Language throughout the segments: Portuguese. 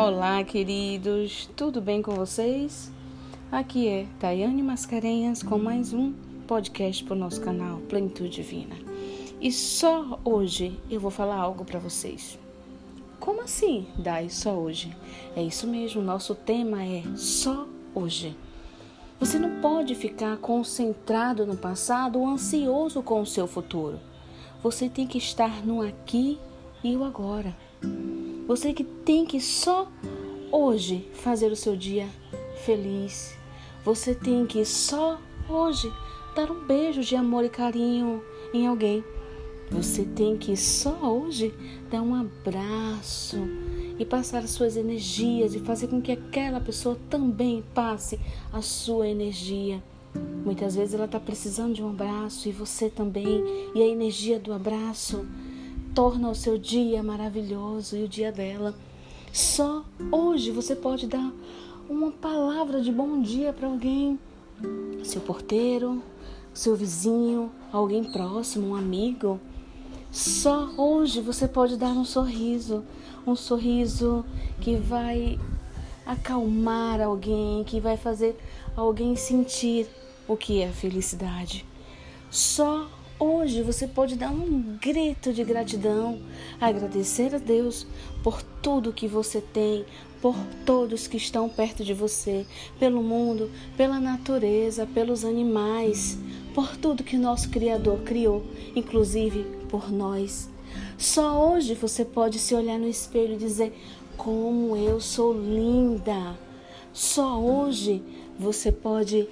Olá, queridos, tudo bem com vocês? Aqui é Tayane Mascarenhas com mais um podcast para o nosso canal Plenitude Divina. E só hoje eu vou falar algo para vocês. Como assim, Dai, só hoje? É isso mesmo, nosso tema é só hoje. Você não pode ficar concentrado no passado ou ansioso com o seu futuro. Você tem que estar no aqui e o agora. Você que tem que só hoje fazer o seu dia feliz. Você tem que só hoje dar um beijo de amor e carinho em alguém. Você tem que só hoje dar um abraço e passar as suas energias e fazer com que aquela pessoa também passe a sua energia. Muitas vezes ela está precisando de um abraço e você também, e a energia do abraço torna o seu dia maravilhoso e o dia dela. Só hoje você pode dar uma palavra de bom dia para alguém, seu porteiro, seu vizinho, alguém próximo, um amigo. Só hoje você pode dar um sorriso, um sorriso que vai acalmar alguém, que vai fazer alguém sentir o que é felicidade. Só Hoje você pode dar um grito de gratidão, agradecer a Deus por tudo que você tem, por todos que estão perto de você, pelo mundo, pela natureza, pelos animais, por tudo que nosso Criador criou, inclusive por nós. Só hoje você pode se olhar no espelho e dizer: Como eu sou linda! Só hoje você pode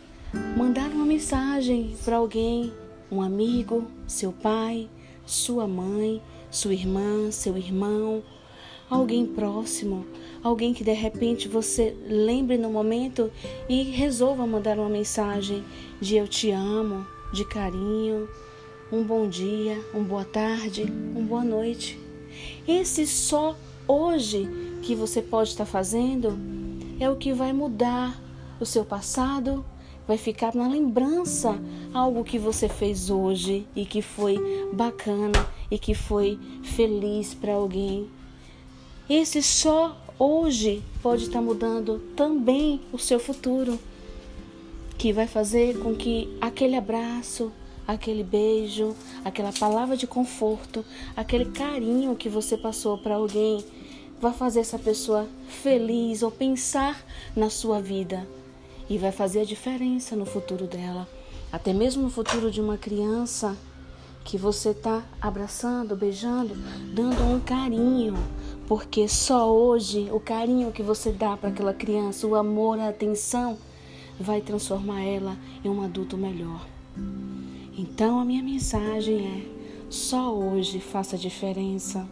mandar uma mensagem para alguém um amigo, seu pai, sua mãe, sua irmã, seu irmão, alguém próximo, alguém que de repente você lembre no momento e resolva mandar uma mensagem de eu te amo, de carinho, um bom dia, uma boa tarde, uma boa noite. Esse só hoje que você pode estar fazendo é o que vai mudar o seu passado vai ficar na lembrança algo que você fez hoje e que foi bacana e que foi feliz para alguém. Esse só hoje pode estar mudando também o seu futuro, que vai fazer com que aquele abraço, aquele beijo, aquela palavra de conforto, aquele carinho que você passou para alguém, vai fazer essa pessoa feliz ou pensar na sua vida e vai fazer a diferença no futuro dela, até mesmo no futuro de uma criança que você está abraçando, beijando, dando um carinho, porque só hoje o carinho que você dá para aquela criança, o amor, a atenção, vai transformar ela em um adulto melhor. Então a minha mensagem é: só hoje faça a diferença.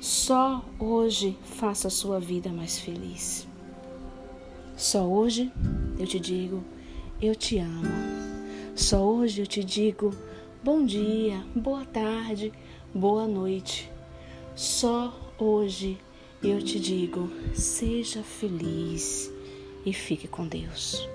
Só hoje faça a sua vida mais feliz. Só hoje eu te digo, eu te amo. Só hoje eu te digo, bom dia, boa tarde, boa noite. Só hoje eu te digo, seja feliz e fique com Deus.